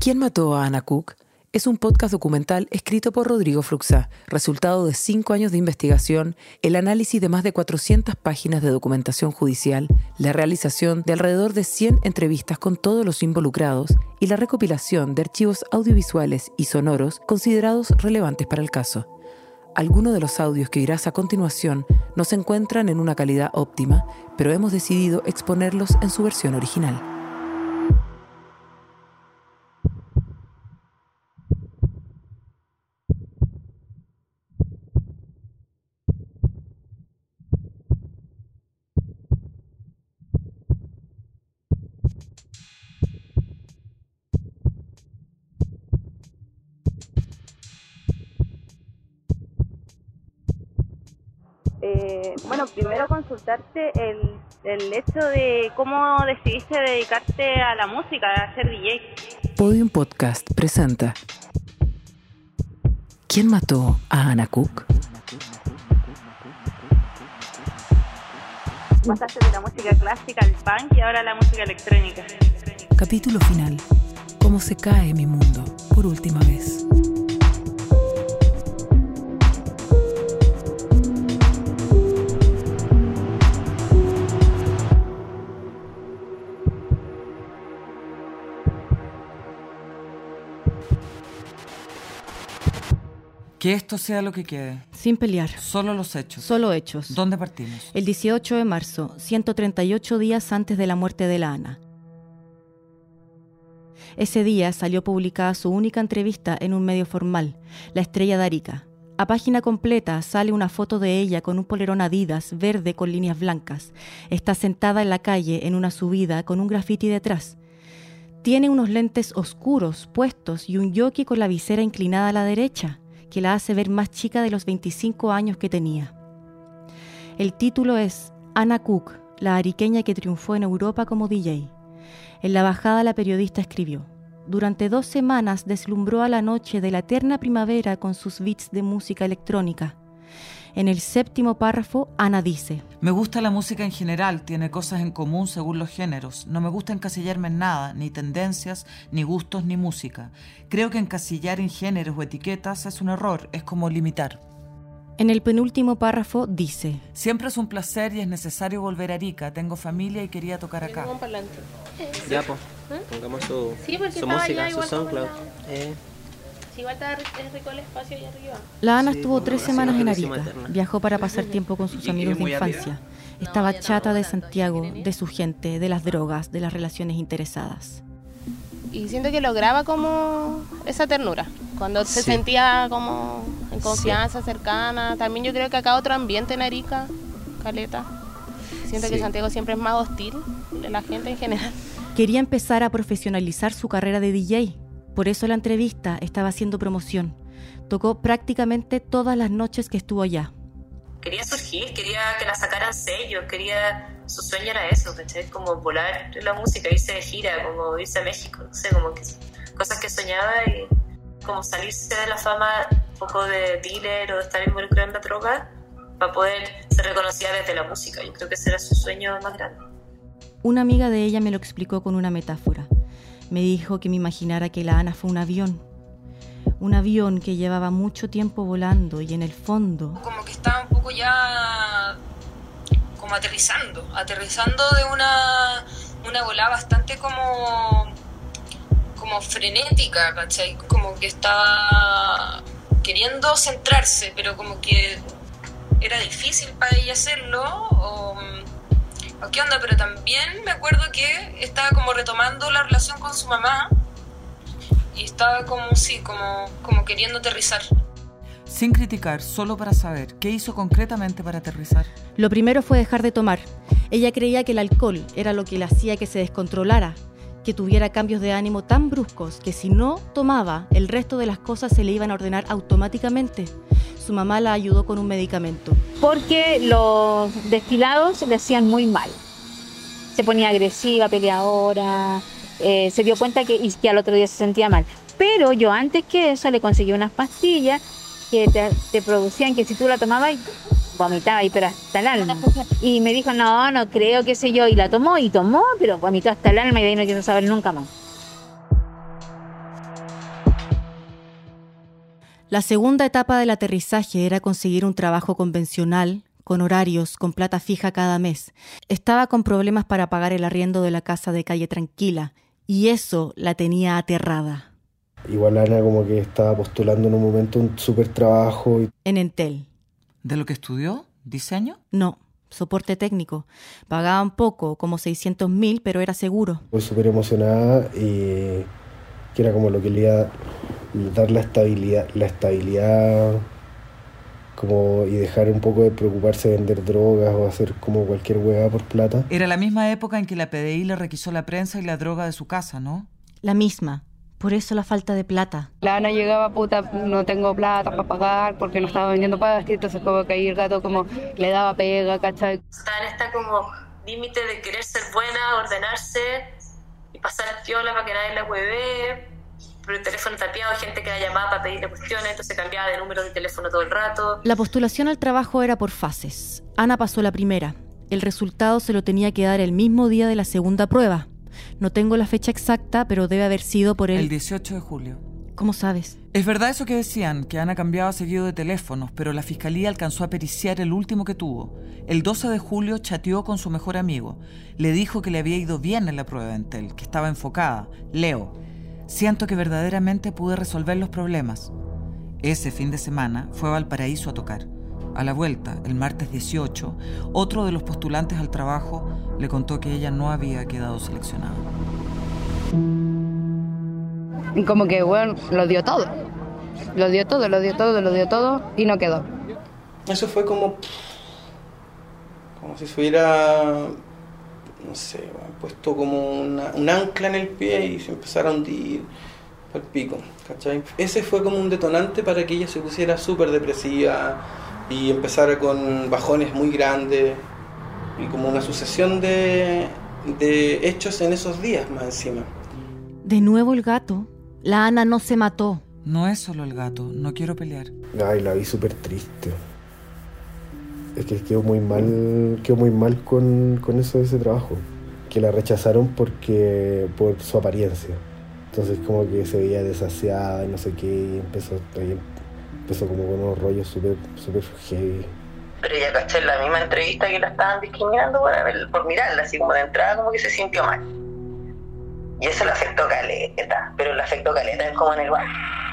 ¿Quién mató a Ana Cook? Es un podcast documental escrito por Rodrigo Fruxá, resultado de cinco años de investigación, el análisis de más de 400 páginas de documentación judicial, la realización de alrededor de 100 entrevistas con todos los involucrados y la recopilación de archivos audiovisuales y sonoros considerados relevantes para el caso. Algunos de los audios que irás a continuación no se encuentran en una calidad óptima, pero hemos decidido exponerlos en su versión original. Eh, bueno, primero consultarte el, el hecho de cómo decidiste dedicarte a la música, a ser DJ. Podium Podcast presenta ¿Quién mató a Ana Cook? Pasaste de la música clásica al punk y ahora a la música electrónica. Capítulo final. ¿Cómo se cae mi mundo por última vez? Que esto sea lo que quede. Sin pelear. Solo los hechos. Solo hechos. ¿Dónde partimos? El 18 de marzo, 138 días antes de la muerte de la Ana. Ese día salió publicada su única entrevista en un medio formal, La Estrella de Arica. A página completa sale una foto de ella con un polerón Adidas verde con líneas blancas. Está sentada en la calle en una subida con un graffiti detrás. Tiene unos lentes oscuros puestos y un jockey con la visera inclinada a la derecha que la hace ver más chica de los 25 años que tenía. El título es Anna Cook, la ariqueña que triunfó en Europa como DJ. En la bajada la periodista escribió, durante dos semanas deslumbró a la noche de la eterna primavera con sus beats de música electrónica. En el séptimo párrafo, Ana dice, Me gusta la música en general, tiene cosas en común según los géneros. No me gusta encasillarme en nada, ni tendencias, ni gustos, ni música. Creo que encasillar en géneros o etiquetas es un error, es como limitar. En el penúltimo párrafo dice, Siempre es un placer y es necesario volver a Arica. Tengo familia y quería tocar acá. Ya, pues. Pongamos su, Sí, porque su música, su SoundCloud. Eh, Si igual está es rico el espacio allá arriba. La Ana Sí, estuvo tres semanas en Arica. Viajó para pasar tiempo con sus amigos de infancia. Estaba chata de Santiago, de su gente, de las drogas, de las relaciones interesadas. Y siento que lograba como esa ternura. Cuando se Sí. sentía como en confianza, cercana. También yo creo que acá otro ambiente en Arica, Caleta. Siento que Sí. Santiago siempre es más hostil de la gente en general. Quería empezar a profesionalizar su carrera de DJ. Por eso la entrevista estaba haciendo promoción. Tocó prácticamente todas las noches que estuvo allá. quería surgir, quería que la sacaran sellos, quería, su sueño era eso, ¿cachai? Como volar la música, irse de gira, como irse a México, no sé, como que cosas que soñaba y como salirse de la fama un poco de dealer o de estar involucrado en la droga para poder ser reconocida desde la música. Yo creo que ese era su sueño más grande. Una amiga de ella me lo explicó con una metáfora. Me dijo que me imaginara que la Ana fue un avión. Un avión que llevaba mucho tiempo volando y en el fondo como que estaba un poco ya como aterrizando, aterrizando de una, una volada bastante como como frenética, ¿cachai? Como que estaba queriendo centrarse, pero como que era difícil para ella hacerlo, o, o qué onda, pero también me acuerdo que estaba como retomando la relación con su mamá y estaba como, sí, como, como queriendo aterrizar. Sin criticar, solo para saber qué hizo concretamente para aterrizar. Lo primero fue dejar de tomar. Ella creía que el alcohol era lo que le hacía que se descontrolara, que tuviera cambios de ánimo tan bruscos que si no tomaba, el resto de las cosas se le iban a ordenar automáticamente. Su mamá la ayudó con un medicamento. porque los destilados le hacían muy mal. Se ponía agresiva, peleadora, eh, se dio cuenta que, y que al otro día se sentía mal. Pero yo antes que eso le conseguí unas pastillas que te, te producían que si tú la tomabas vomitaba y pero hasta el alma. Y me dijo, no, no creo, qué sé yo, y la tomó y tomó, pero vomitó hasta el alma y de ahí no quiso saber nunca más. La segunda etapa del aterrizaje era conseguir un trabajo convencional, con horarios, con plata fija cada mes. Estaba con problemas para pagar el arriendo de la casa de calle tranquila, y eso la tenía aterrada. Igual Ana como que estaba postulando en un momento un súper trabajo. En Entel. ¿De lo que estudió? ¿Diseño? No, soporte técnico. Pagaban poco, como 600 mil, pero era seguro. Fue súper emocionada y que era como lo que le iba dar la estabilidad, la estabilidad como y dejar un poco de preocuparse de vender drogas o hacer como cualquier hueá por plata. Era la misma época en que la PDI le requisó la prensa y la droga de su casa, ¿no? La misma. Por eso la falta de plata. La Ana llegaba, puta, no tengo plata para pagar porque no estaba vendiendo pastas, entonces como que ahí el gato como le daba pega, ¿cachai? Está en esta como límite de querer ser buena, ordenarse y pasar piola para que nadie la hueve pero el teléfono tapiado, gente que la llamaba para pedirle cuestiones, entonces cambiaba de número de teléfono todo el rato. La postulación al trabajo era por fases. Ana pasó la primera. El resultado se lo tenía que dar el mismo día de la segunda prueba. No tengo la fecha exacta, pero debe haber sido por el... El 18 de julio. ¿Cómo sabes? Es verdad eso que decían, que Ana cambiaba seguido de teléfonos, pero la fiscalía alcanzó a periciar el último que tuvo. El 12 de julio chateó con su mejor amigo. Le dijo que le había ido bien en la prueba de Entel, que estaba enfocada. Leo. Siento que verdaderamente pude resolver los problemas. Ese fin de semana fue a Valparaíso a tocar. A la vuelta, el martes 18, otro de los postulantes al trabajo le contó que ella no había quedado seleccionada. Y como que, bueno, lo dio todo. Lo dio todo, lo dio todo, lo dio todo y no quedó. Eso fue como. como si se hubiera no sé, puesto como una, un ancla en el pie y se empezara a hundir al pico, ¿cachai? Ese fue como un detonante para que ella se pusiera súper depresiva y empezara con bajones muy grandes y como una sucesión de, de hechos en esos días más encima. De nuevo el gato. La Ana no se mató. No es solo el gato, no quiero pelear. Ay, la vi súper triste. Es que quedó muy mal, quedó muy mal con, con eso de ese trabajo. Que la rechazaron porque por su apariencia. Entonces como que se veía desasiada y no sé qué, y empezó, empezó como con unos rollos súper super heavy. Pero ella caché en la misma entrevista que la estaban discriminando por, por mirarla, así como de entrada como que se sintió mal. Y eso le afectó caleta, pero le afectó caleta es como en el bar,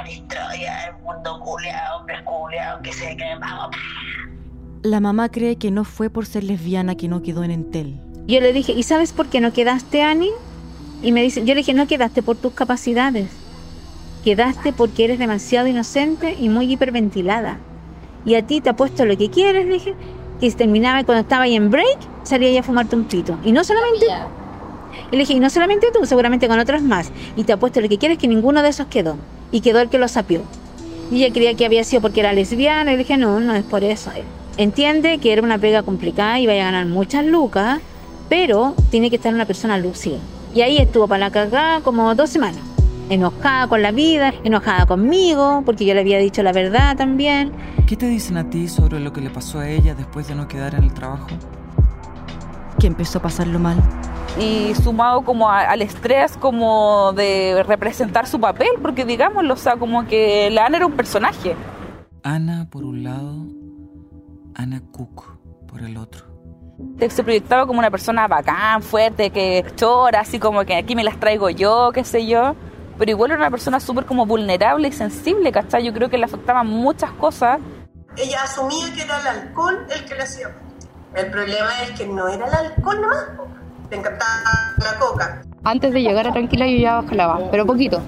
destroya el mundo culeado, hombres culeados, que se creen vamos. La mamá cree que no fue por ser lesbiana que no quedó en Entel. Yo le dije, ¿y sabes por qué no quedaste, Ani? Y me dice, yo le dije, no quedaste por tus capacidades. Quedaste porque eres demasiado inocente y muy hiperventilada. Y a ti te ha puesto lo que quieres, le dije, que terminaba cuando estaba ahí en break, salía ya a fumarte un pito. Y no solamente... Y le dije, y no solamente tú, seguramente con otros más. Y te ha puesto lo que quieres, que ninguno de esos quedó. Y quedó el que lo sapió. Y ella creía que había sido porque era lesbiana. Y le dije, no, no es por eso. Entiende que era una pega complicada y vaya a ganar muchas lucas, pero tiene que estar una persona lúcida. Y ahí estuvo para la cagada como dos semanas. Enojada con la vida, enojada conmigo, porque yo le había dicho la verdad también. ¿Qué te dicen a ti sobre lo que le pasó a ella después de no quedar en el trabajo? Que empezó a pasarlo mal. Y sumado como al estrés como de representar su papel, porque digámoslo, o sea, como que la Ana era un personaje. Ana por un lado Ana Cook por el otro. Se proyectaba como una persona bacán, fuerte, que chora, así como que aquí me las traigo yo, qué sé yo. Pero igual era una persona súper como vulnerable y sensible, ¿cachai? Yo creo que le afectaban muchas cosas. Ella asumía que era el alcohol el que le hacía. El problema es que no era el alcohol nomás, le encantaba la coca. Antes de llegar a Tranquila yo ya jalaba, pero poquito.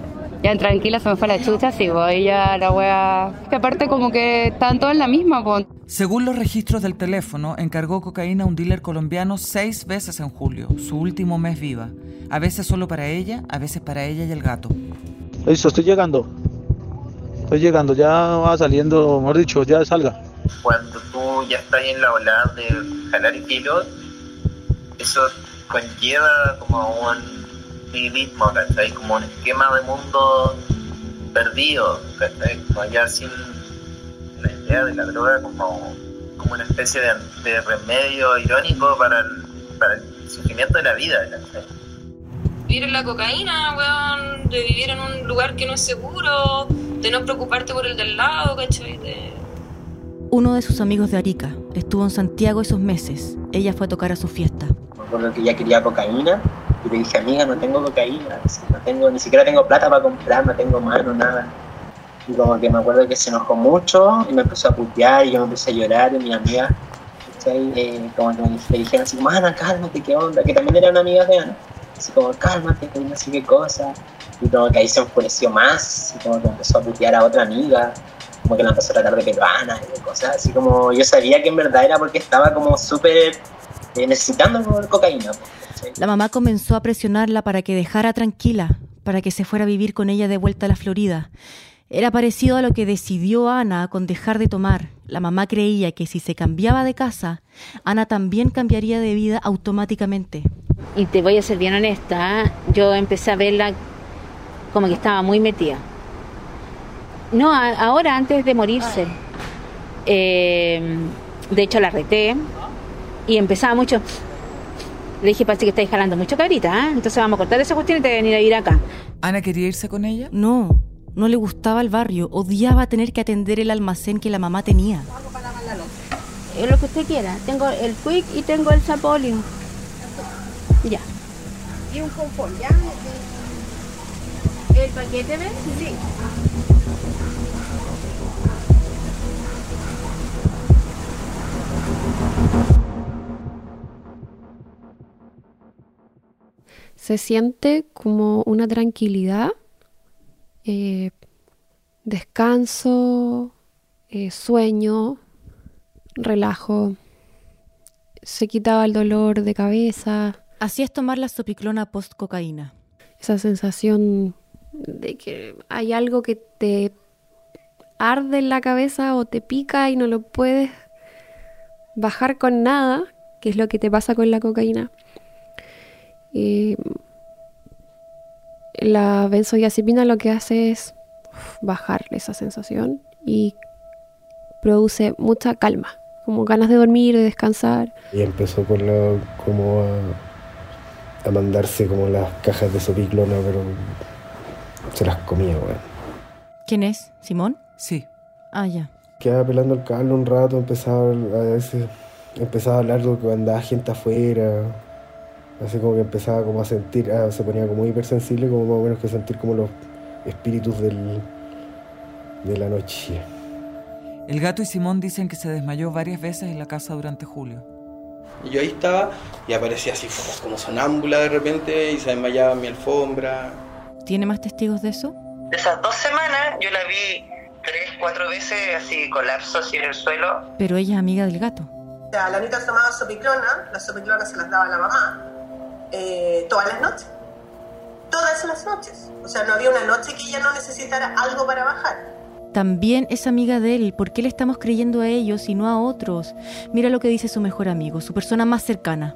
Ya en Tranquila se me fue la chucha, sí, pues ella la wea... Que aparte como que estaban todos en la misma, pues. Según los registros del teléfono, encargó cocaína a un dealer colombiano seis veces en julio, su último mes viva. A veces solo para ella, a veces para ella y el gato. Listo, estoy llegando. Estoy llegando, ya va saliendo, mejor dicho, ya salga. Cuando tú ya estás en la ola de jalar kilos, eso conlleva como un nihilismo, ¿cachai? Como un esquema de mundo perdido, ¿cachai? Como ya sin la idea de la droga como, como una especie de, de remedio irónico para el, para el sufrimiento de la vida. Vivir en la cocaína, weón, de vivir en un lugar que no es seguro, de no preocuparte por el del lado, ¿cachai? De... Uno de sus amigos de Arica estuvo en Santiago esos meses. Ella fue a tocar a su fiesta. Recuerdo que ella quería cocaína y le dije, amiga, no tengo cocaína, no tengo, ni siquiera tengo plata para comprar, no tengo mano, nada. Y como que me acuerdo que se enojó mucho y me empezó a putear y yo me empecé a llorar y mi amiga, ¿cachai? Eh, como que le dijeron así como, Ana, cálmate, ¿qué onda? Que también eran amigas de Ana. Así como, cálmate, que no sé qué cosa. Y como que ahí se enfureció más, y como que empezó a putear a otra amiga, como que la empezó a tratar de peruana y de cosas. Así como yo sabía que en verdad era porque estaba como súper eh, necesitando cocaína. La mamá comenzó a presionarla para que dejara tranquila, para que se fuera a vivir con ella de vuelta a la Florida. Era parecido a lo que decidió Ana con dejar de tomar. La mamá creía que si se cambiaba de casa, Ana también cambiaría de vida automáticamente. Y te voy a ser bien honesta, yo empecé a verla como que estaba muy metida. No, a- ahora antes de morirse. Eh, de hecho la reté y empezaba mucho. Le dije, parece que estáis jalando mucho cabrita, ¿ah? entonces vamos a cortar esa cuestión y te voy a venir a vivir acá. ¿Ana quería irse con ella? No, no le gustaba el barrio, odiaba tener que atender el almacén que la mamá tenía. Es lo que usted quiera. Tengo el quick y tengo el sapolio. Ya. Y un confort, ¿ya? ¿El paquete ves? Sí. Se siente como una tranquilidad, eh, descanso, eh, sueño, relajo. Se quitaba el dolor de cabeza. Así es tomar la sopiclona post-cocaína. Esa sensación de que hay algo que te arde en la cabeza o te pica y no lo puedes bajar con nada, que es lo que te pasa con la cocaína. Y la benzodiazepina lo que hace es bajar esa sensación y produce mucha calma, como ganas de dormir, de descansar. Y empezó con la, como a, a mandarse como las cajas de sopiclona, pero se las comía, weón. ¿Quién es? ¿Simón? Sí. Ah, ya. Quedaba pelando el cable un rato, empezaba a veces empezaba a hablar de que andaba gente afuera, así como que empezaba como a sentir, ah, se ponía como hipersensible, como más o menos que sentir como los espíritus del, de la noche. El gato y Simón dicen que se desmayó varias veces en la casa durante julio. Y yo ahí estaba y aparecía así como sonámbula de repente y se desmayaba en mi alfombra. ¿Tiene más testigos de eso? De esas dos semanas yo la vi tres, cuatro veces así colapso así en el suelo. Pero ella es amiga del gato. O sea, la Anita tomaba sopiclona, las sopiclonas se las daba la mamá, eh, todas las noches. Todas las noches. O sea, no había una noche que ella no necesitara algo para bajar. También es amiga de él. ¿Por qué le estamos creyendo a ellos y no a otros? Mira lo que dice su mejor amigo, su persona más cercana.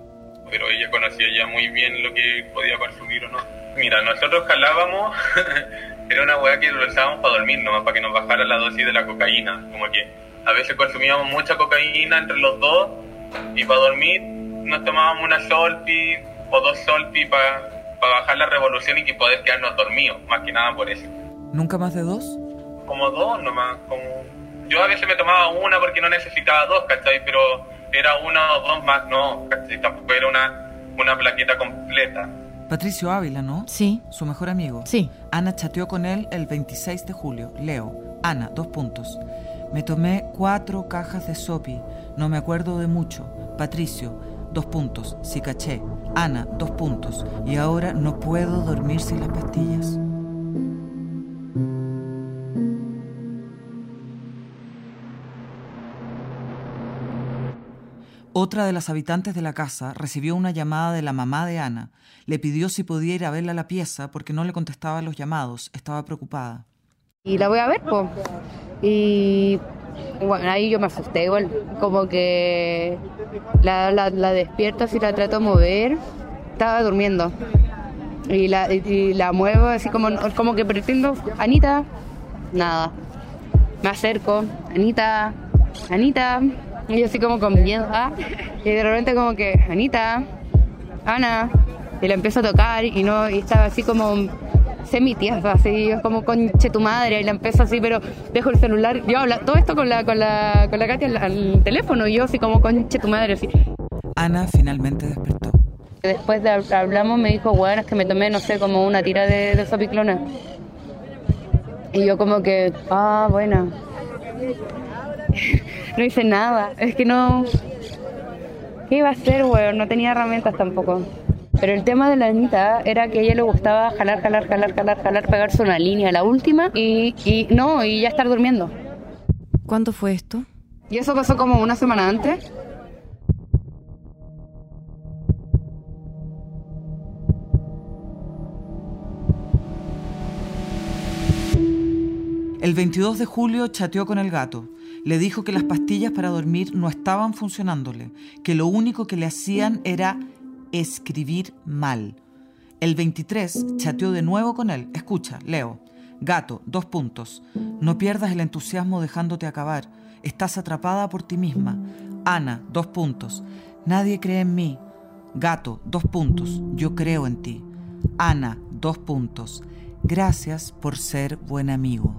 pero ella conocía ya muy bien lo que podía consumir o no. Mira, nosotros jalábamos, era una weá que lo usábamos para dormir, nomás para que nos bajara la dosis de la cocaína. Como que a veces consumíamos mucha cocaína entre los dos y para dormir nos tomábamos una solpi o dos solpi para bajar la revolución y que poder quedarnos dormidos, más que nada por eso. ¿Nunca más de dos? Como dos nomás, como... Yo a veces me tomaba una porque no necesitaba dos, ¿cachai? Pero era una o dos más, no, ¿cachai? Tampoco era una, una plaqueta completa. Patricio Ávila, ¿no? Sí. Su mejor amigo. Sí. Ana chateó con él el 26 de julio. Leo. Ana, dos puntos. Me tomé cuatro cajas de sopi. No me acuerdo de mucho. Patricio, dos puntos. Sí caché. Ana, dos puntos. Y ahora no puedo dormir sin las pastillas. Otra de las habitantes de la casa recibió una llamada de la mamá de Ana. Le pidió si podía ir a verla a la pieza porque no le contestaba los llamados. Estaba preocupada. Y la voy a ver, pues. Y bueno, ahí yo me asusté igual. Como que la, despierto, así la trato de mover. Estaba durmiendo. Y la, la muevo así como, como que pretendo, Anita, nada. Me acerco, Anita, Anita. Y yo así como con miedo. ¿ah? Y de repente como que, Anita, Ana. Y la empiezo a tocar y no y estaba así como sé mi tía, así, como conche tu madre, y la empiezo así, pero dejo el celular, yo hablo todo esto con la, con la, con la Katia al, al teléfono, y yo así como conche tu madre, así. Ana finalmente despertó. Después de hab- hablamos, me dijo, bueno, es que me tomé, no sé, como una tira de, de sopiclona. Y yo como que, ah, bueno. no hice nada, es que no... ¿Qué iba a hacer, weón? No tenía herramientas tampoco. Pero el tema de la Anita era que a ella le gustaba jalar, jalar, jalar, jalar, jalar, pegarse una línea, la última, y, y no, y ya estar durmiendo. ¿Cuándo fue esto? Y eso pasó como una semana antes. El 22 de julio chateó con el gato. Le dijo que las pastillas para dormir no estaban funcionándole, que lo único que le hacían era escribir mal. El 23 chateó de nuevo con él. Escucha, Leo. Gato, dos puntos. No pierdas el entusiasmo dejándote acabar. Estás atrapada por ti misma. Ana, dos puntos. Nadie cree en mí. Gato, dos puntos. Yo creo en ti. Ana, dos puntos. Gracias por ser buen amigo.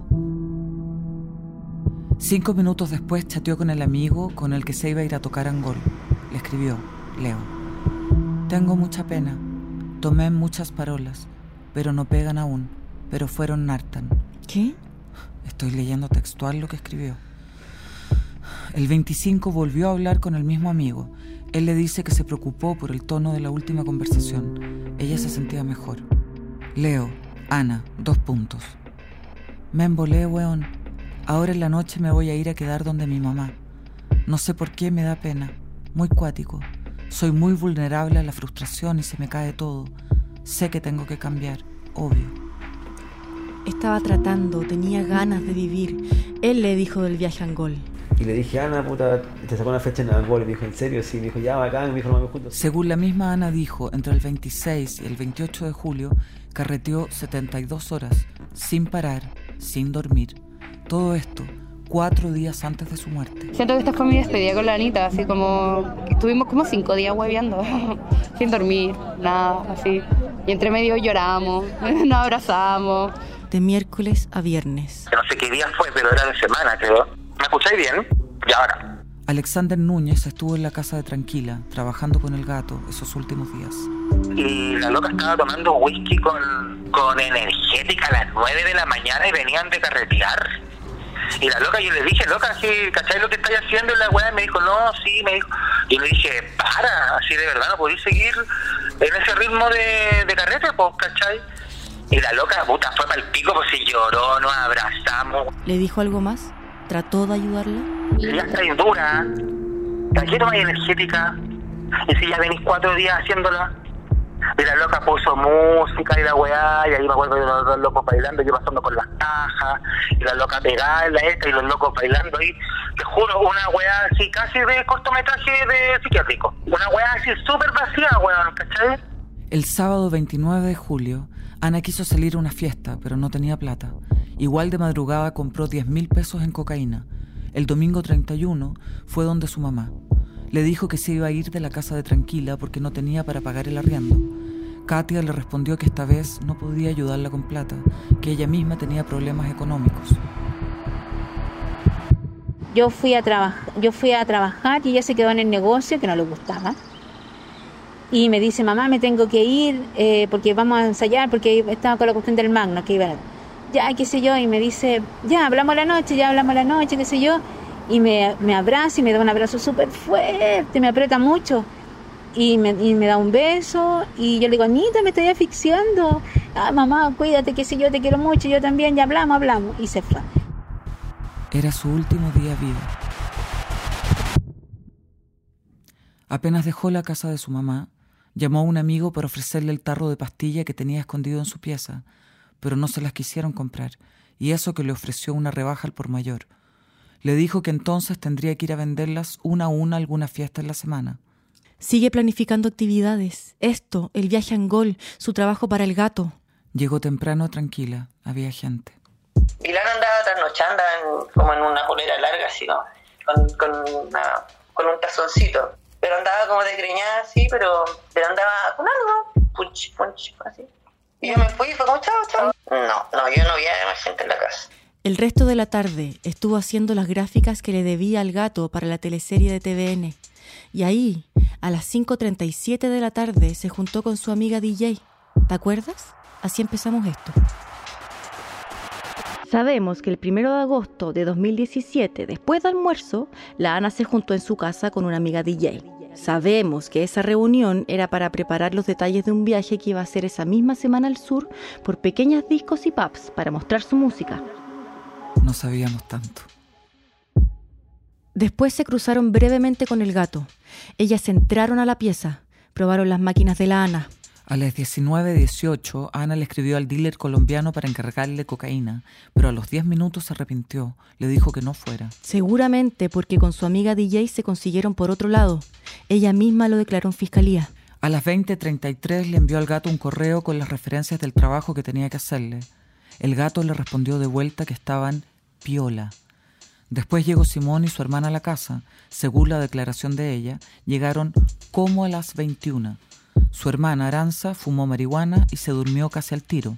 Cinco minutos después chateó con el amigo con el que se iba a ir a tocar Angol. Le escribió, Leo. Tengo mucha pena. Tomé muchas parolas, pero no pegan aún, pero fueron nartan. ¿Qué? Estoy leyendo textual lo que escribió. El 25 volvió a hablar con el mismo amigo. Él le dice que se preocupó por el tono de la última conversación. Ella se sentía mejor. Leo, Ana, dos puntos. Me embolé, weón. Ahora en la noche me voy a ir a quedar donde mi mamá. No sé por qué me da pena. Muy cuático. Soy muy vulnerable a la frustración y se me cae todo. Sé que tengo que cambiar, obvio. Estaba tratando, tenía ganas de vivir. Él le dijo del viaje a Angol. Y le dije, Ana, puta, te sacó una fecha en Angol. Y me dijo, ¿en serio? Sí, me dijo, ya, bacán. Me dijo, nos vamos juntos. Según la misma Ana dijo, entre el 26 y el 28 de julio carreteó 72 horas, sin parar, sin dormir. Todo esto cuatro días antes de su muerte. Siento que esta fue mi despedida con la Anita, así como estuvimos como cinco días hueveando, sin dormir, nada, así. Y entre medio lloramos, nos abrazamos. De miércoles a viernes. No sé qué día fue, pero era de semana, creo. ¿Me escucháis bien? Ya, ahora. Alexander Núñez estuvo en la casa de Tranquila, trabajando con el gato esos últimos días. Y la loca estaba tomando whisky con, con energética a las 9 de la mañana y venían de carretear. Y la loca, yo le dije, loca, ¿sí, ¿cachai lo que estáis haciendo? Y la weá me dijo, no, sí, me dijo. Y le dije, para, así de verdad, no podéis seguir en ese ritmo de, de carrete, pues, ¿cachai? Y la loca, puta, fue para el pico, pues si lloró, nos abrazamos. ¿Le dijo algo más? ¿Trató de ayudarla? Ya estáis dura, ¿para qué tomáis energética? Y si ya venís cuatro días haciéndola. Y la loca puso música y la weá, y ahí me acuerdo de los dos locos bailando, yo pasando con las cajas, y la loca pegada esta y los locos bailando ahí. Te juro, una weá así casi de cortometraje de psiquiátrico. Una weá así súper vacía, weón, ¿cachai? El sábado 29 de julio, Ana quiso salir a una fiesta, pero no tenía plata. Igual de madrugada compró 10 mil pesos en cocaína. El domingo 31 fue donde su mamá. Le dijo que se iba a ir de la casa de Tranquila porque no tenía para pagar el arriendo. Katia le respondió que esta vez no podía ayudarla con plata, que ella misma tenía problemas económicos. Yo fui a yo fui a trabajar y ella se quedó en el negocio que no le gustaba. Y me dice, mamá, me tengo que ir eh, porque vamos a ensayar, porque estaba con la cuestión del magno, que iba a- ya, qué sé yo, y me dice, ya, hablamos la noche, ya hablamos la noche, qué sé yo, y me, me abraza y me da un abrazo súper fuerte, me aprieta mucho, y me, da un beso, y yo le digo, Anita, me estoy asfixiando, ah, mamá, cuídate, qué sé yo, te quiero mucho, yo también, ya hablamos, hablamos, y se fue. Era su último día vivo. Apenas dejó la casa de su mamá, llamó a un amigo para ofrecerle el tarro de pastilla que tenía escondido en su pieza, pero no se las quisieron comprar, y eso que le ofreció una rebaja al por mayor. Le dijo que entonces tendría que ir a venderlas una a una a alguna fiesta en la semana. Sigue planificando actividades. Esto, el viaje a Angol, su trabajo para el gato. Llegó temprano tranquila, había gente. Y Lana andaba trasnochando en- como en una polera larga, así, ¿no? con, con, una- con un tazoncito. Pero andaba como desgreñada así, pero, pero andaba con algo, punch, punch, así. Y yo me fui y fue como chao, chao. El resto de la tarde estuvo haciendo las gráficas que le debía al gato para la teleserie de TVN. Y ahí, a las 5.37 de la tarde, se juntó con su amiga DJ. ¿Te acuerdas? Así empezamos esto. Sabemos que el primero de agosto de 2017, después del almuerzo, la Ana se juntó en su casa con una amiga DJ. Sabemos que esa reunión era para preparar los detalles de un viaje que iba a hacer esa misma semana al sur por pequeñas discos y pubs para mostrar su música. No sabíamos tanto. Después se cruzaron brevemente con el gato. Ellas entraron a la pieza, probaron las máquinas de la Ana. A las 19.18, Ana le escribió al dealer colombiano para encargarle cocaína, pero a los 10 minutos se arrepintió. Le dijo que no fuera. Seguramente porque con su amiga DJ se consiguieron por otro lado. Ella misma lo declaró en fiscalía. A las 20.33 le envió al gato un correo con las referencias del trabajo que tenía que hacerle. El gato le respondió de vuelta que estaban piola. Después llegó Simón y su hermana a la casa. Según la declaración de ella, llegaron como a las 21. Su hermana Aranza fumó marihuana y se durmió casi al tiro.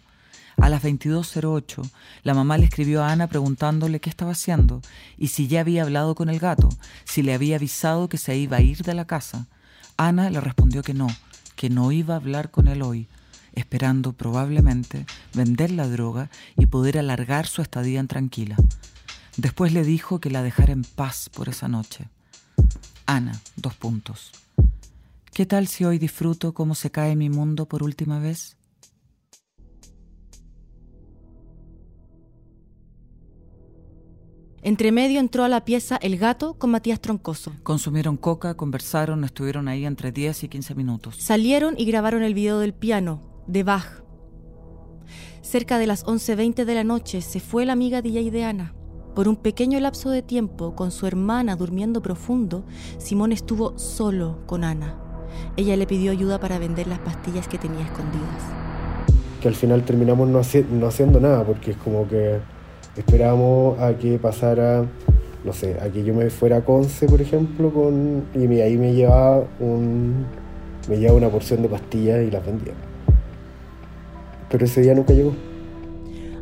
A las 22.08, la mamá le escribió a Ana preguntándole qué estaba haciendo y si ya había hablado con el gato, si le había avisado que se iba a ir de la casa. Ana le respondió que no, que no iba a hablar con él hoy, esperando probablemente vender la droga y poder alargar su estadía en tranquila. Después le dijo que la dejara en paz por esa noche. Ana, dos puntos. ¿Qué tal si hoy disfruto cómo se cae mi mundo por última vez? Entre medio entró a la pieza el gato con Matías Troncoso. Consumieron coca, conversaron, estuvieron ahí entre 10 y 15 minutos. Salieron y grabaron el video del piano, de Bach. Cerca de las 11.20 de la noche se fue la amiga DJ de Ana. Por un pequeño lapso de tiempo, con su hermana durmiendo profundo, Simón estuvo solo con Ana. Ella le pidió ayuda para vender las pastillas que tenía escondidas. Que al final terminamos no, haci- no haciendo nada, porque es como que esperábamos a que pasara, no sé, a que yo me fuera a Conce, por ejemplo, con, y ahí me llevaba, un, me llevaba una porción de pastillas y las vendía. Pero ese día nunca llegó.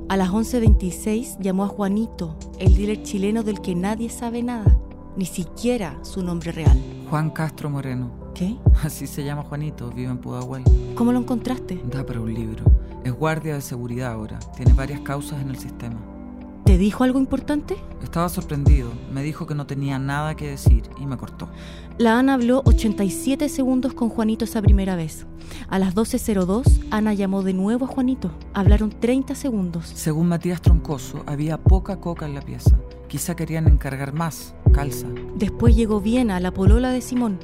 A las 11.26 llamó a Juanito, el dealer chileno del que nadie sabe nada, ni siquiera su nombre real. Juan Castro Moreno. ¿Qué? Así se llama Juanito, vive en Pudahuel. ¿Cómo lo encontraste? Da para un libro. Es guardia de seguridad ahora. Tiene varias causas en el sistema. ¿Te dijo algo importante? Estaba sorprendido. Me dijo que no tenía nada que decir y me cortó. La Ana habló 87 segundos con Juanito esa primera vez. A las 12.02, Ana llamó de nuevo a Juanito. Hablaron 30 segundos. Según Matías Troncoso, había poca coca en la pieza. Quizá querían encargar más. Calza. Después llegó Viena, la polola de Simón.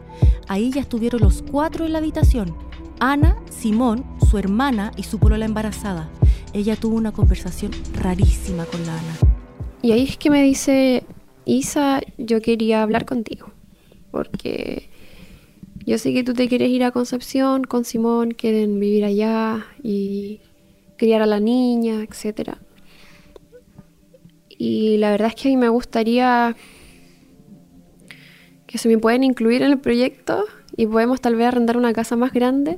Ahí ya estuvieron los cuatro en la habitación. Ana, Simón, su hermana y su polola embarazada. Ella tuvo una conversación rarísima con la Ana. Y ahí es que me dice, Isa, yo quería hablar contigo. Porque yo sé que tú te quieres ir a Concepción con Simón, quieren vivir allá y criar a la niña, etc. Y la verdad es que a mí me gustaría que se me pueden incluir en el proyecto y podemos tal vez arrendar una casa más grande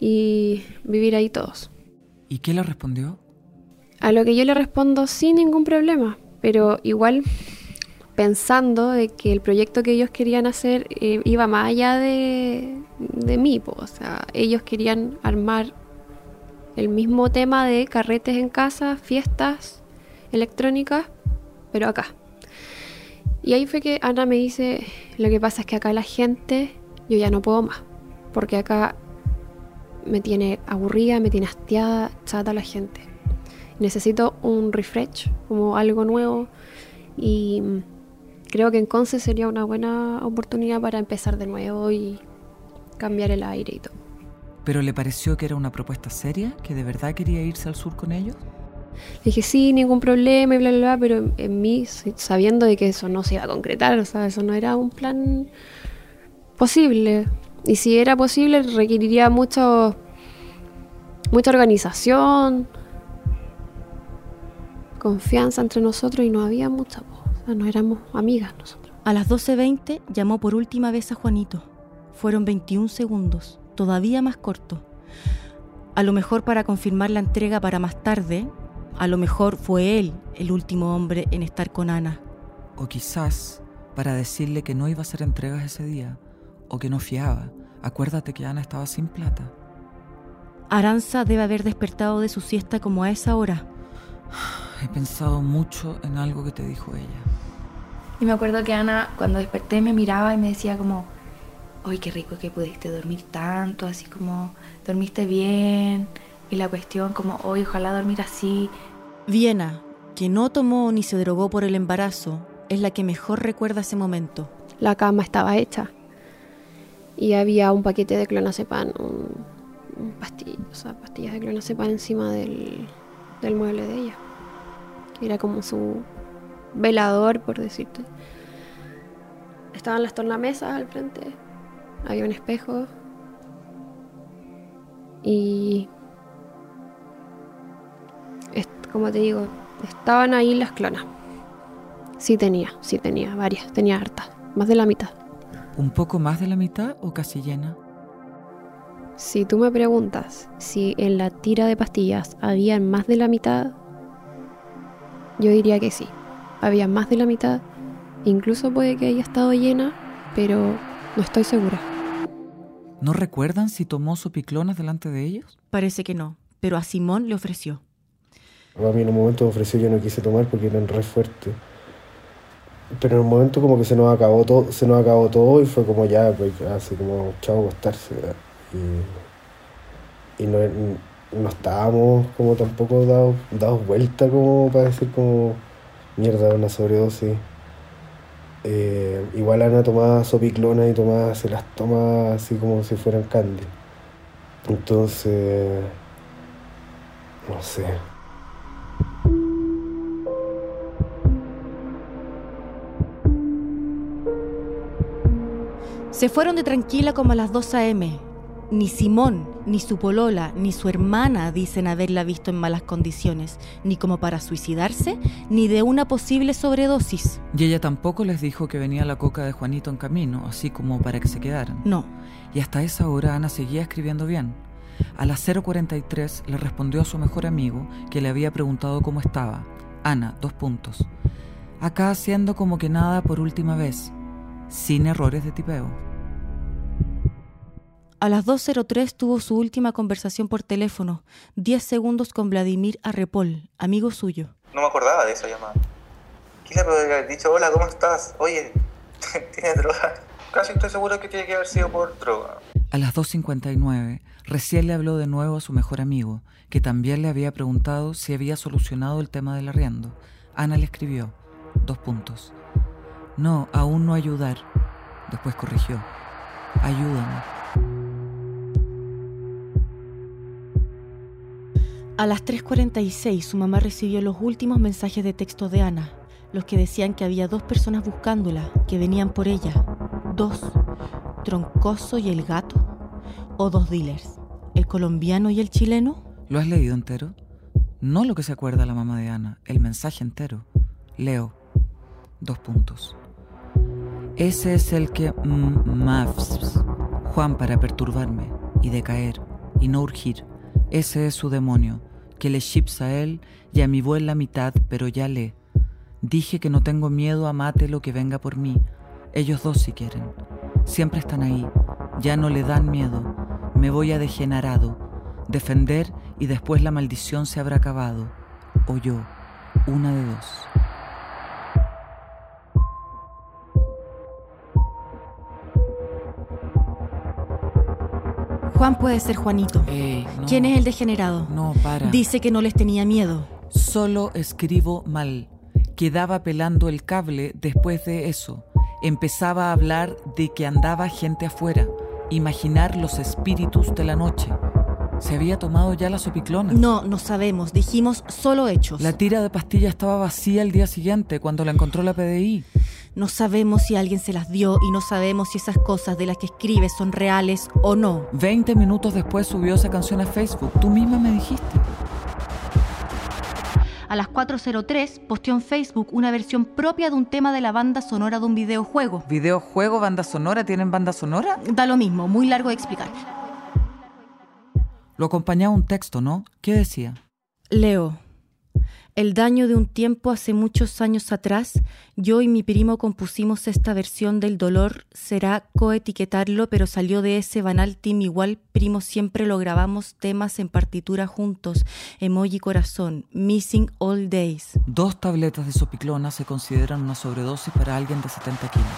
y vivir ahí todos. ¿Y qué le respondió? A lo que yo le respondo sin ningún problema, pero igual pensando de que el proyecto que ellos querían hacer eh, iba más allá de, de mí, o sea, ellos querían armar el mismo tema de carretes en casa, fiestas electrónicas, pero acá. Y ahí fue que Ana me dice, lo que pasa es que acá la gente, yo ya no puedo más, porque acá me tiene aburrida, me tiene hastiada, chata la gente. Necesito un refresh, como algo nuevo. Y mm, creo que en Conce sería una buena oportunidad para empezar de nuevo y cambiar el aire y todo. ¿Pero le pareció que era una propuesta seria? ¿Que de verdad quería irse al sur con ellos? Le dije, sí, ningún problema y bla, bla, bla, pero en, mí, sabiendo de que eso no se iba a concretar, o sea, eso no era un plan posible. Y si era posible, requeriría mucho, mucha organización, confianza entre nosotros y no había mucha, o sea, no éramos amigas nosotros. A las 12.20 llamó por última vez a Juanito. Fueron 21 segundos, todavía más corto. A lo mejor para confirmar la entrega para más tarde, A lo mejor fue él el último hombre en estar con Ana. O quizás para decirle que no iba a hacer entregas ese día o que no fiaba. Acuérdate que Ana estaba sin plata. Aranza debe haber despertado de su siesta como a esa hora. He pensado mucho en algo que te dijo ella. Y me acuerdo que Ana, cuando desperté, me miraba y me decía como, ¡ay, qué rico que pudiste dormir tanto! Así como, dormiste bien. Y la cuestión como, hoy ojalá dormir así. Viena, que no tomó ni se drogó por el embarazo, es la que mejor recuerda ese momento. La cama estaba hecha. Y había un paquete de clonazepam, un, un pastillas, o sea, pastillas de clonazepam encima del, del mueble de ella. Que era como su velador, por decirte. Estaban las tornamesas al frente. Había un espejo. Y como te digo, estaban ahí las clonas. Sí tenía, sí tenía, varias, tenía hartas, más de la mitad. ¿Un poco más de la mitad o casi llena? Si tú me preguntas si en la tira de pastillas había más de la mitad, yo diría que sí. Había más de la mitad. Incluso puede que haya estado llena, pero no estoy segura. ¿No recuerdan si tomó sopiclonas delante de ellos? Parece que no, pero a Simón le ofreció. A mí en un momento me ofreció yo no quise tomar porque eran re fuertes. Pero en un momento como que se nos acabó todo, se nos acabó todo y fue como ya, pues así como chavo acostarse. Y, y no, no estábamos como tampoco dados, dados vuelta como para decir como mierda, una sobredosis. Eh, igual Ana tomaba sopiclona y tomaba, se las toma así como si fueran candy. Entonces, no sé. Se fueron de tranquila como a las 2 a.m. Ni Simón, ni su polola, ni su hermana dicen haberla visto en malas condiciones, ni como para suicidarse, ni de una posible sobredosis. Y ella tampoco les dijo que venía la coca de Juanito en camino, así como para que se quedaran. No. Y hasta esa hora Ana seguía escribiendo bien. A las 0.43 le respondió a su mejor amigo que le había preguntado cómo estaba. Ana, dos puntos. Acá haciendo como que nada por última vez, sin errores de tipeo. A las 2.03 tuvo su última conversación por teléfono, 10 segundos con Vladimir Arrepol, amigo suyo. No me acordaba de esa llamada. Quizá podría haber dicho, hola, ¿cómo estás? Oye, ¿tienes droga? Casi estoy seguro que tiene que haber sido por droga. A las 2.59 recién le habló de nuevo a su mejor amigo, que también le había preguntado si había solucionado el tema del arriendo. Ana le escribió, dos puntos. No, aún no ayudar. Después corrigió, ayúdame. A las 3.46 su mamá recibió los últimos mensajes de texto de Ana, los que decían que había dos personas buscándola, que venían por ella. Dos, Troncoso y el gato, o dos dealers, el colombiano y el chileno. ¿Lo has leído entero? No lo que se acuerda la mamá de Ana, el mensaje entero. Leo, dos puntos. Ese es el que mm, mavs, Juan para perturbarme y decaer y no urgir. Ese es su demonio, que le chips a él y a mi en la mitad, pero ya le. Dije que no tengo miedo a mate lo que venga por mí. Ellos dos si quieren. Siempre están ahí. Ya no le dan miedo. Me voy a degenerado. Defender y después la maldición se habrá acabado. O yo. Una de dos. Juan puede ser Juanito. Ey, no. ¿Quién es el degenerado? No, para. Dice que no les tenía miedo. Solo escribo mal. Quedaba pelando el cable después de eso. Empezaba a hablar de que andaba gente afuera. Imaginar los espíritus de la noche. Se había tomado ya la sopiclona. No, no sabemos. Dijimos solo hechos. La tira de pastilla estaba vacía el día siguiente cuando la encontró la PDI. No sabemos si alguien se las dio y no sabemos si esas cosas de las que escribe son reales o no. Veinte minutos después subió esa canción a Facebook. Tú misma me dijiste. A las 4.03 posteó en Facebook una versión propia de un tema de la banda sonora de un videojuego. ¿Videojuego, banda sonora? ¿Tienen banda sonora? Da lo mismo, muy largo de explicar. Lo acompañaba un texto, ¿no? ¿Qué decía? Leo, El daño de un tiempo hace muchos años atrás, yo y mi primo compusimos esta versión del dolor, será coetiquetarlo, pero salió de ese banal team igual, primo siempre lo grabamos temas en partitura juntos, emoji corazón, missing all days. Dos tabletas de sopiclona se consideran una sobredosis para alguien de 70 kilos.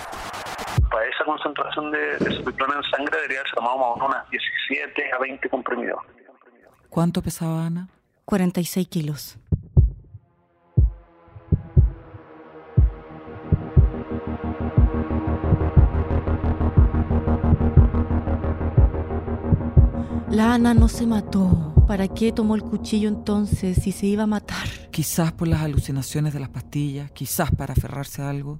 Para esa concentración de, de sopiclona en sangre debería ser tomado unas 17 a 20 comprimidos. ¿Cuánto pesaba Ana? 46 kilos. La Ana no se mató. ¿Para qué tomó el cuchillo entonces si se iba a matar? Quizás por las alucinaciones de las pastillas, quizás para aferrarse a algo.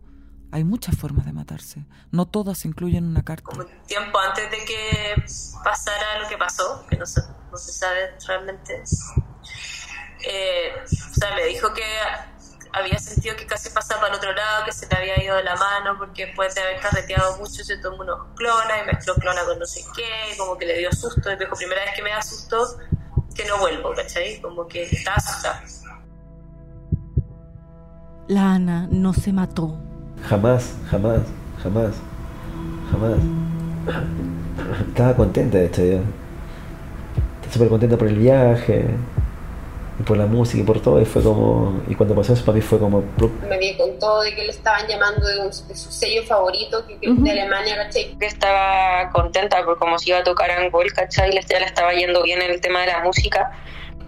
Hay muchas formas de matarse. No todas incluyen una carta. Tiempo antes de que pasara lo que pasó, que no se, no se sabe realmente. Eh, o sea, me dijo que había sentido que casi pasaba el otro lado, que se le había ido de la mano, porque después de haber carreteado mucho se tomó unos clonas y mezcló clona con no sé qué, como que le dio susto. Y me dijo, primera vez que me da susto, que no vuelvo, ¿cachai? Como que estaba asustada. La Ana no se mató. Jamás, jamás, jamás, jamás. Estaba contenta de hecho yo. Estaba súper contenta por el viaje, y por la música y por todo. Y fue como. Y cuando pasó eso para mí fue como. Me vi con todo de que le estaban llamando de, un- de su sello favorito, que, que de Alemania, ¿cachai? que estaba contenta por cómo se iba a tocar Angol, ¿cachai? Ya le estaba yendo bien en el tema de la música.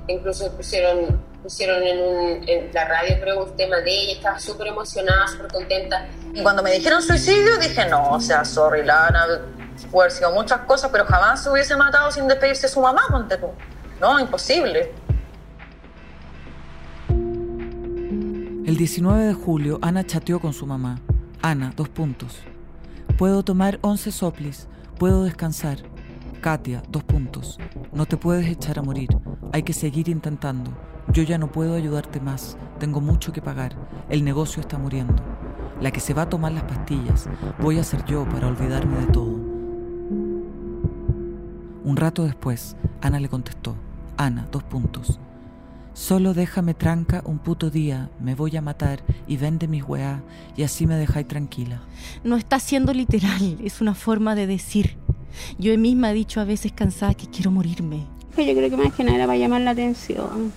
Incluso pusieron, pusieron en, un- en la radio, creo, un tema de ella, estaba súper emocionada, súper contenta. Y cuando me dijeron suicidio, dije, no, o sea, sorry, Lana, puede haber sido muchas cosas, pero jamás se hubiese matado sin despedirse de su mamá, ponte tú. No, imposible. El 19 de julio, Ana chateó con su mamá. Ana, dos puntos. Puedo tomar 11 soplis. Puedo descansar. Katia, dos puntos. No te puedes echar a morir. Hay que seguir intentando. Yo ya no puedo ayudarte más. Tengo mucho que pagar. El negocio está muriendo. La que se va a tomar las pastillas. Voy a ser yo para olvidarme de todo. Un rato después, Ana le contestó. Ana, dos puntos. Solo déjame tranca un puto día, me voy a matar y vende mis weá y así me dejáis tranquila. No está siendo literal, es una forma de decir. Yo misma he dicho a veces cansada que quiero morirme. Yo creo que más que nada era para llamar la atención.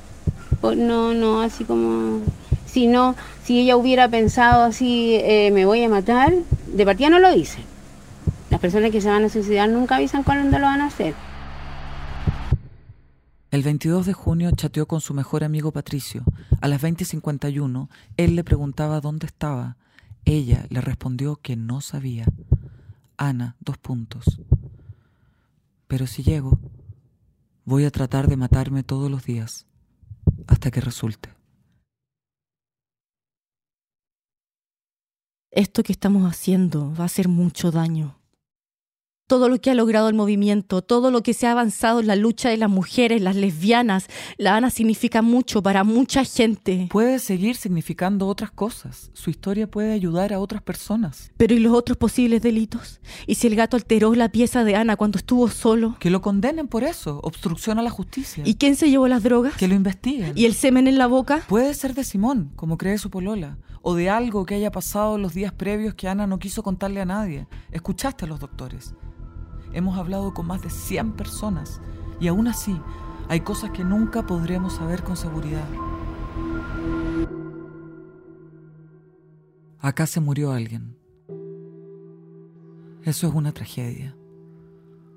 No, no, así como... Si no, si ella hubiera pensado así, eh, me voy a matar, de partida no lo dice. Las personas que se van a suicidar nunca avisan cuándo lo van a hacer. El 22 de junio chateó con su mejor amigo Patricio. A las 20.51, él le preguntaba dónde estaba. Ella le respondió que no sabía. Ana, dos puntos. Pero si llego, voy a tratar de matarme todos los días, hasta que resulte. Esto que estamos haciendo va a hacer mucho daño. Todo lo que ha logrado el movimiento, todo lo que se ha avanzado en la lucha de las mujeres, las lesbianas, la Ana significa mucho para mucha gente. Puede seguir significando otras cosas. Su historia puede ayudar a otras personas. Pero ¿y los otros posibles delitos? ¿Y si el gato alteró la pieza de Ana cuando estuvo solo? Que lo condenen por eso, obstrucción a la justicia. ¿Y quién se llevó las drogas? Que lo investiguen. ¿Y el semen en la boca? Puede ser de Simón, como cree su polola, o de algo que haya pasado los días previos que Ana no quiso contarle a nadie. Escuchaste a los doctores. Hemos hablado con más de 100 personas y aún así hay cosas que nunca podremos saber con seguridad. Acá se murió alguien. Eso es una tragedia.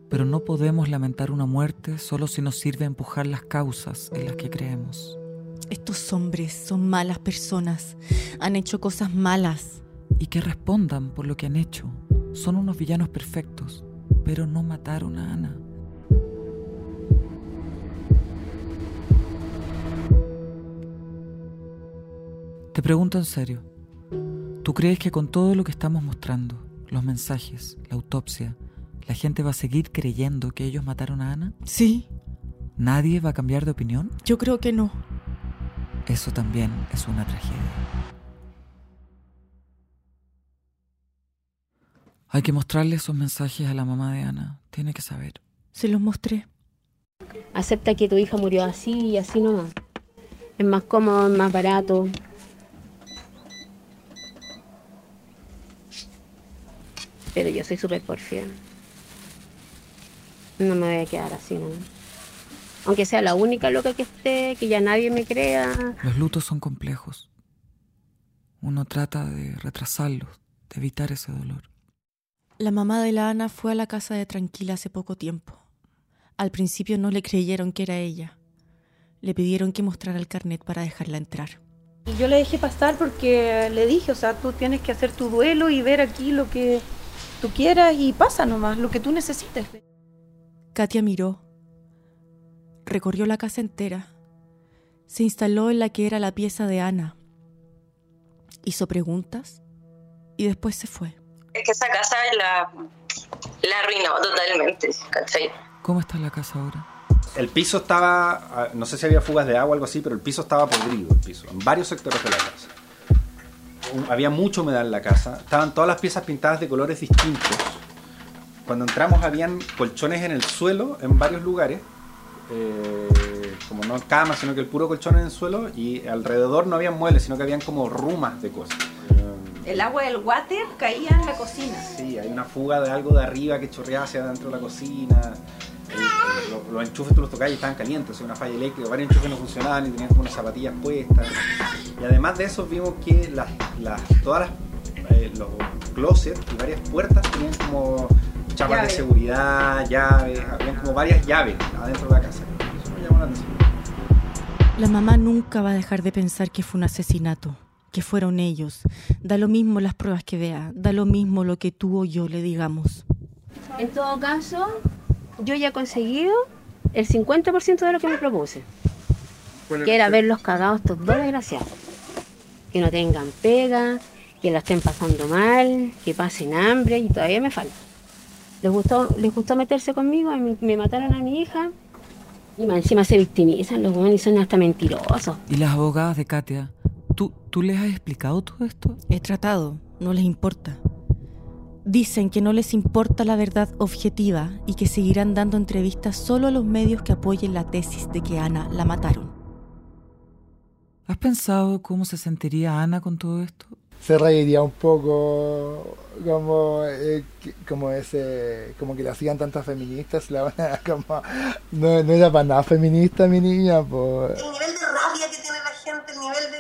Pero no podemos lamentar una muerte solo si nos sirve empujar las causas en las que creemos. Estos hombres son malas personas. Han hecho cosas malas. Y que respondan por lo que han hecho. Son unos villanos perfectos, pero no mataron a Ana. Te pregunto en serio, ¿tú crees que con todo lo que estamos mostrando, los mensajes, la autopsia, la gente va a seguir creyendo que ellos mataron a Ana? Sí. ¿Nadie va a cambiar de opinión? Yo creo que no. Eso también es una tragedia. Hay que mostrarle esos mensajes a la mamá de Ana. Tiene que saber. Se los mostré. Acepta que tu hija murió así y así nomás. Es más cómodo, es más barato. Pero yo soy súper porfía. No me voy a quedar así, ¿no? Aunque sea la única loca que esté, que ya nadie me crea. Los lutos son complejos. Uno trata de retrasarlos, de evitar ese dolor. La mamá de la Ana fue a la casa de Tranquila hace poco tiempo. Al principio no le creyeron que era ella. Le pidieron que mostrara el carnet para dejarla entrar. Y yo le dejé pasar porque le dije, o sea, tú tienes que hacer tu duelo y ver aquí lo que tú quieras y pasa nomás, lo que tú necesites. Katia miró, recorrió la casa entera, se instaló en la que era la pieza de Ana, hizo preguntas y después se fue. Es que esa casa la, la arruinó totalmente, ¿cachai? ¿Cómo está la casa ahora? El piso estaba, ah, no sé si había fugas de agua o algo así, pero el piso estaba podrido, el piso, en varios sectores de la casa. Había mucha humedad en la casa, estaban todas las piezas pintadas de colores distintos. Cuando entramos habían colchones en el suelo en varios lugares, eh, como no camas, sino que el puro colchón en el suelo, y alrededor no habían muebles, sino que habían como rumas de cosas. El agua del water caía en la cocina. Sí, hay una fuga de algo de arriba que chorreaba hacia adentro de la cocina. Eh, eh, lo- los enchufes tú los tocabas y estaban calientes, o sea, una falla eléctrica, varios enchufes no funcionaban y tenían como unas zapatillas puestas. Y además de eso vimos que las, las, todas las, eh, los closets y varias puertas tenían como chapas Llaves. de seguridad, llaves, habían como varias llaves adentro de la casa. Eso me llamó la atención. La mamá nunca va a dejar de pensar que fue un asesinato, que fueron ellos. Da lo mismo las pruebas que vea, da lo mismo lo que tú o yo le digamos. En todo caso, yo ya he conseguido el 50% de lo que me propuse. Que era verlos cagados estos dos desgraciados. Que no tengan pega, que la estén pasando mal, que pasen hambre y todavía me falta. Les gustó, les gustó meterse conmigo, me mataron a mi hija y encima se victimizan los buenos y son hasta mentirosos. ¿Y las abogadas de Katia? ¿Tú, ¿Tú les has explicado todo esto? He tratado, no les importa. Dicen que no les importa la verdad objetiva y que seguirán dando entrevistas solo a los medios que apoyen la tesis de que Ana la mataron. ¿Has pensado cómo se sentiría Ana con todo esto? se reiría un poco como eh, que- como ese como que le hacían tantas feministas la van a- como no, no era para nada feminista mi niña pues El nivel de rabia que tiene la gente, el nivel de...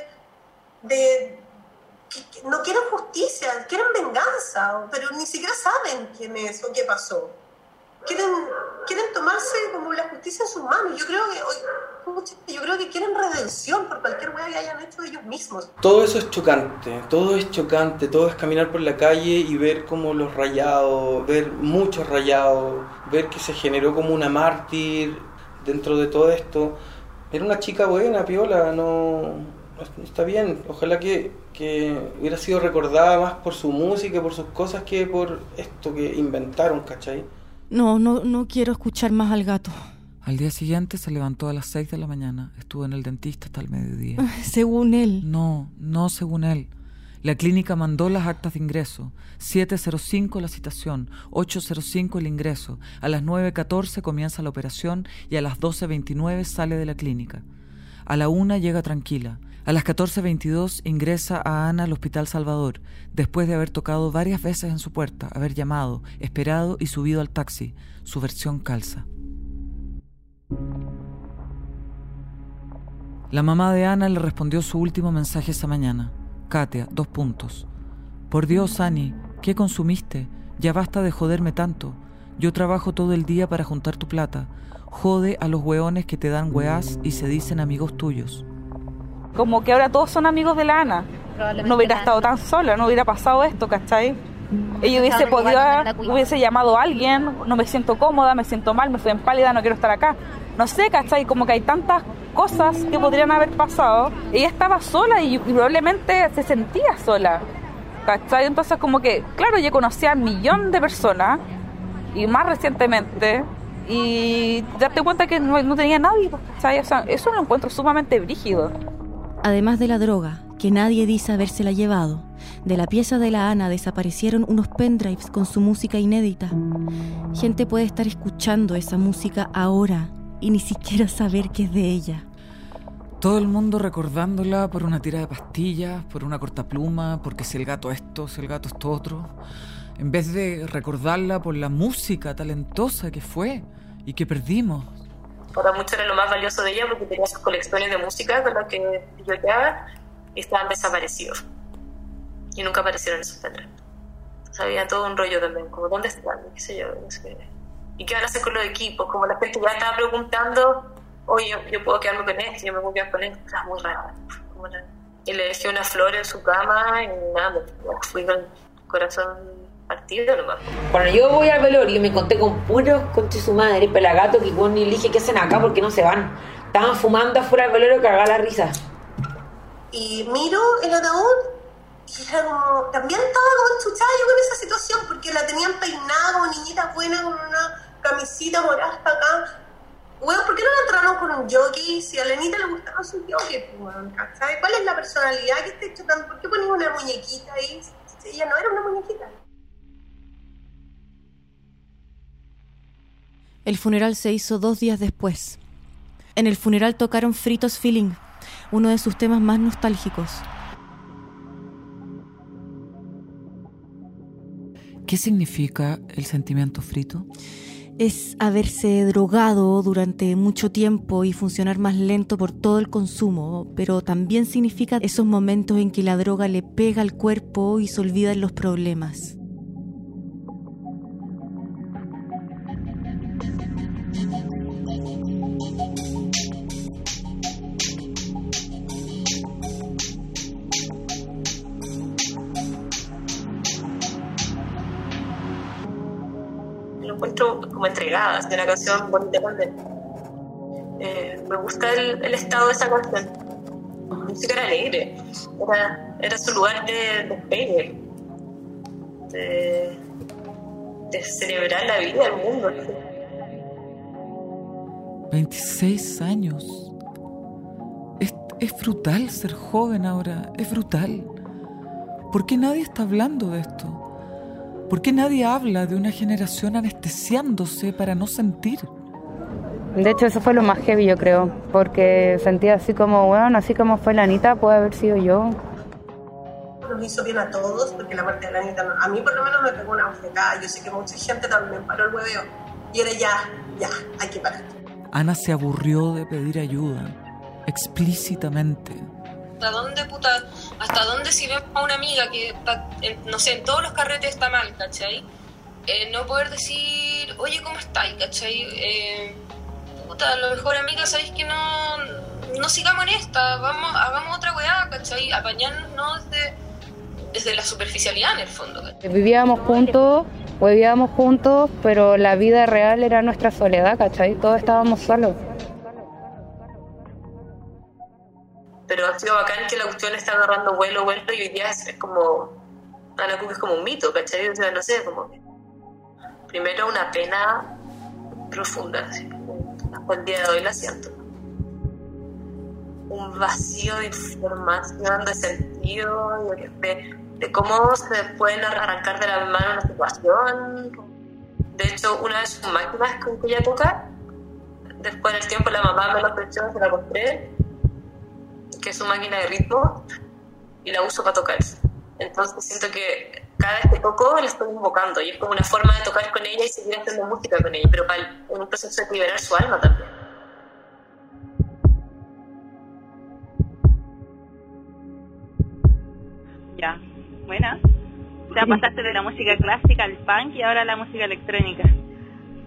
de no quieren justicia, quieren venganza, pero ni siquiera saben quién es o qué pasó. Quieren, quieren tomarse como la justicia en sus manos. Yo creo que hoy, yo creo que quieren redención por cualquier hueá que hayan hecho ellos mismos. Todo eso es chocante, todo es chocante, todo es caminar por la calle y ver como los rayados, ver muchos rayados, ver que se generó como una mártir dentro de todo esto. Era una chica buena, piola, no está bien. Ojalá que, que hubiera sido recordada más por su música, por sus cosas, que por esto que inventaron, ¿cachai? No, no, no quiero escuchar más al gato. Al día siguiente se levantó a las 6 de la mañana. Estuvo en el dentista hasta el mediodía. Según él. No, no según él. La clínica mandó las actas de ingreso. 7.05 la citación, 8.05 el ingreso. A las 9.14 comienza la operación y a las 12.29 sale de la clínica. A la 1 llega tranquila. A las 14.22 ingresa a Ana al Hospital Salvador, después de haber tocado varias veces en su puerta, haber llamado, esperado y subido al taxi. Su versión calza. La mamá de Ana le respondió su último mensaje esa mañana. Katia, dos puntos. Por Dios, Ani, ¿qué consumiste? Ya basta de joderme tanto. Yo trabajo todo el día para juntar tu plata. Jode a los hueones que te dan weás y se dicen amigos tuyos. Como que ahora todos son amigos de la Ana. No hubiera estado tan sola, no hubiera pasado esto, ¿cachai? Ella hubiese podido, hubiese llamado a alguien, no me siento cómoda, me siento mal, me fui en pálida, no quiero estar acá. No sé, ¿cachai? Como que hay tantas cosas que podrían haber pasado. Ella estaba sola y, y probablemente se sentía sola, ¿cachai? Entonces como que, claro, yo conocía a un millón de personas y más recientemente y darte cuenta que no, no tenía nadie, ¿cachai? O sea, eso lo encuentro sumamente brígido. Además de la droga, que nadie dice habérsela llevado, de la pieza de la Ana desaparecieron unos pendrives con su música inédita. Gente puede estar escuchando esa música ahora y ni siquiera saber que es de ella. Todo el mundo recordándola por una tira de pastillas, por una cortapluma, porque si el gato esto, si el gato esto otro, en vez de recordarla por la música talentosa que fue y que perdimos. Para muchos era lo más valioso de ella porque tenía sus colecciones de música con las que yo ya y estaban desaparecidos. Y nunca aparecieron esos pendrives. Entonces había todo un rollo también, como ¿dónde están? ¿Qué sé yo? No sé. ¿Y qué van a hacer con los equipos? Como la gente ya estaba preguntando, oye, yo, yo puedo quedarme con esto, yo me a quedar con esto. Era muy raro. Como Y le dejé una flor en su cama y nada, me fui con el corazón partido nomás. Cuando yo voy al velorio me encontré con puros conche su madre, pelagato, que bueno, y le dije, ¿qué hacen acá? ¿Por qué no se van? Estaban fumando afuera del velorio, cagá la risa. Y miro el ataúd y era como, también estaba como enchuchada yo con esa situación porque la tenían peinada como niñita buena con una camisita morada hasta acá. Weón, ¿por qué no la entraron con un jockey? Si a Lenita le gustaba su jockey, pues, weón, ¿cachai? ¿Cuál es la personalidad que está hecho tan... ¿Por qué pones una muñequita ahí? Si ella no era una muñequita. El funeral se hizo dos días después. En el funeral tocaron Fritos Feeling, uno de sus temas más nostálgicos. ¿Qué significa el sentimiento frito? Es haberse drogado durante mucho tiempo y funcionar más lento por todo el consumo, pero también significa esos momentos en que la droga le pega al cuerpo y se olvidan los problemas. Lo encuentro como entregada, es una canción bonita. Eh, me gusta el, estado de esa canción. Música era alegre, era, su lugar de despegue, de, de celebrar la vida, el mundo. 26 años. Es, es brutal ser joven ahora, es brutal. ¿Por qué nadie está hablando de esto? ¿Por qué nadie habla de una generación anestesiándose para no sentir? De hecho, eso fue lo más heavy, yo creo, porque sentía así como, bueno, así como fue la Anita, puede haber sido yo. Nos hizo bien a todos porque la muerte de la Anita, a mí por lo menos me pegó una bofetada. Yo sé que mucha gente también paró el hueveo. Y era ya, ya, hay que parar. Ana se aburrió de pedir ayuda, explícitamente. ¿Hasta dónde, puta? ¿Hasta dónde si vemos a una amiga que, está, en- no sé, en todos los carretes está mal, ¿cachai? Eh, no poder decir, oye, ¿cómo estáis, cachai? Eh, puta, a lo mejor, amiga, sabéis que no, no sigamos en esta, vamos, hagamos otra weá, ¿cachai? Apañarnos no desde, desde la superficialidad, en el fondo, ¿cachai? Vivíamos juntos, vivíamos juntos, pero la vida real era nuestra soledad, ¿cachai? Todos estábamos solos. Pero ha sido bacán que la cuestión está agarrando vuelo, vuelo, y hoy día es, como. Ana Cook es como un mito, ¿cachai? O sea, no sé, como. Primero una pena profunda, así, hasta el día de hoy la siento. Un vacío de información, de sentido, de, de- de cómo se pueden arrancar de la mano una situación. De hecho, una de sus máquinas con que ella toca, después del tiempo la mamá me la prestó, se la compré, que es su máquina de ritmo, y la uso para tocar. Entonces siento que cada vez que toco la estoy invocando y es como una forma de tocar con ella y seguir haciendo música con ella, pero para en un proceso de liberar su alma también. Ya, buena. O sea, pasaste de la música clásica al punk y ahora a la música electrónica.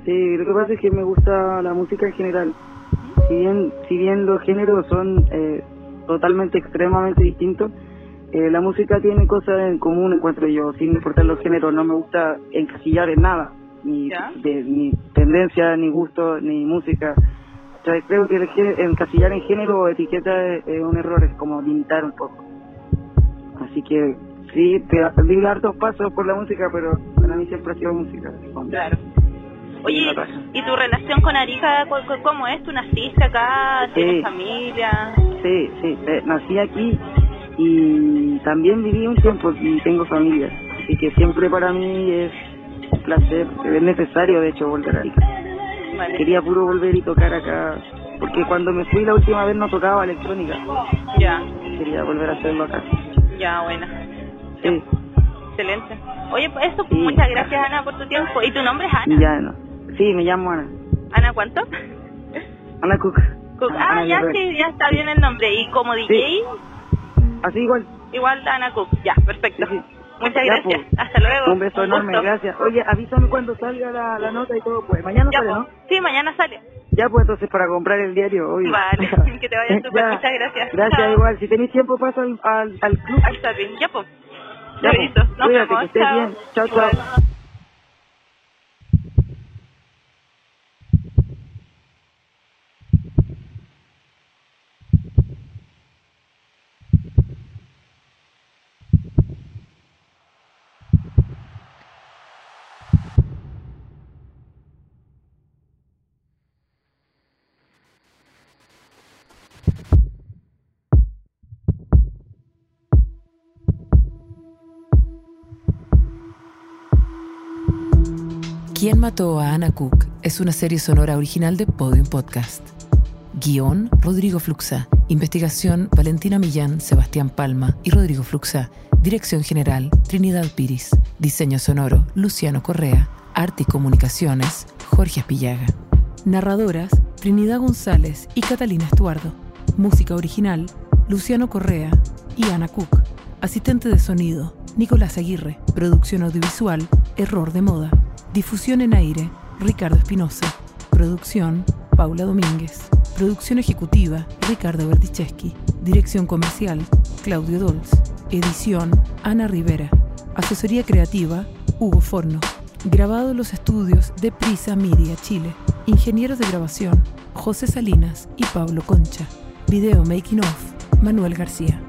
Sí, lo que pasa es que me gusta la música en general. Si bien, si bien los géneros son eh, totalmente extremadamente distintos, eh, la música tiene cosas en común, encuentro yo, sin importar los géneros. No me gusta encasillar en nada, ni, de, ni tendencia, ni gusto, ni música. O sea, creo que el gé- encasillar en género o etiqueta es, es un error, es como limitar un poco. Así que sí, te di hartos pasos por la música, pero para mí siempre ha sido música. Claro. Oye, ¿y tu relación con Arica cómo es? ¿Tú naciste acá? ¿Tienes Sí. familia? Sí, sí, eh, nací aquí y también viví un tiempo y tengo familia. Así que siempre para mí es un placer, es necesario de hecho volver a Arica. Vale. Quería puro volver y tocar acá porque cuando me fui la última vez no tocaba electrónica. Ya, Quería volver a hacerlo acá. ya, buena. Sí, Excelente. Oye, pues eso, pues, muchas gracias Ana por tu tiempo. ¿Y tu nombre es Ana? ya no. Sí, me llamo Ana. ¿Ana cuánto? Ana Cook. Cook. Ah, Ana ya Guerrero. sí, ya está bien el nombre. ¿Y como DJ? Así igual. Igual Ana Cook. Ya, perfecto. Muchas Ya, gracias. pues. Hasta luego. Un beso enorme, gusto. gracias. Oye, avísame cuando salga la, la nota y todo, pues. Mañana Ya, sale, pues. ¿no? Sí, mañana sale. Ya, pues, entonces, para comprar el diario, obvio. Vale, que te vaya súper. Muchas gracias. Gracias, Chao. igual. Si tenéis tiempo, pasa al, al, al club. Ahí está bien. Ya, pues. Nos Cuídate, vemos. que estés Chao. bien. Chao. ¿Quién mató a Anna Cook? Es una serie sonora original de Podium Podcast. Guión, Rodrigo Fluxa. Investigación, Valentina Millán, Sebastián Palma y Rodrigo Fluxa. Dirección general, Trinidad Piris. Diseño sonoro, Luciano Correa. Arte y comunicaciones, Jorge Aspillaga. Narradoras, Trinidad González y Catalina Estuardo. Música original, Luciano Correa y Ana Cook. Asistente de sonido, Nicolás Aguirre. Producción audiovisual, Error de Moda. Difusión en aire, Ricardo Espinosa. Producción, Paula Domínguez. Producción ejecutiva, Ricardo Berdicheschi. Dirección comercial, Claudio Dolz. Edición, Ana Rivera. Asesoría creativa, Hugo Forno. Grabado en los estudios de Prisa Media Chile. Ingenieros de grabación, José Salinas y Pablo Concha. Video Making of, Manuel García.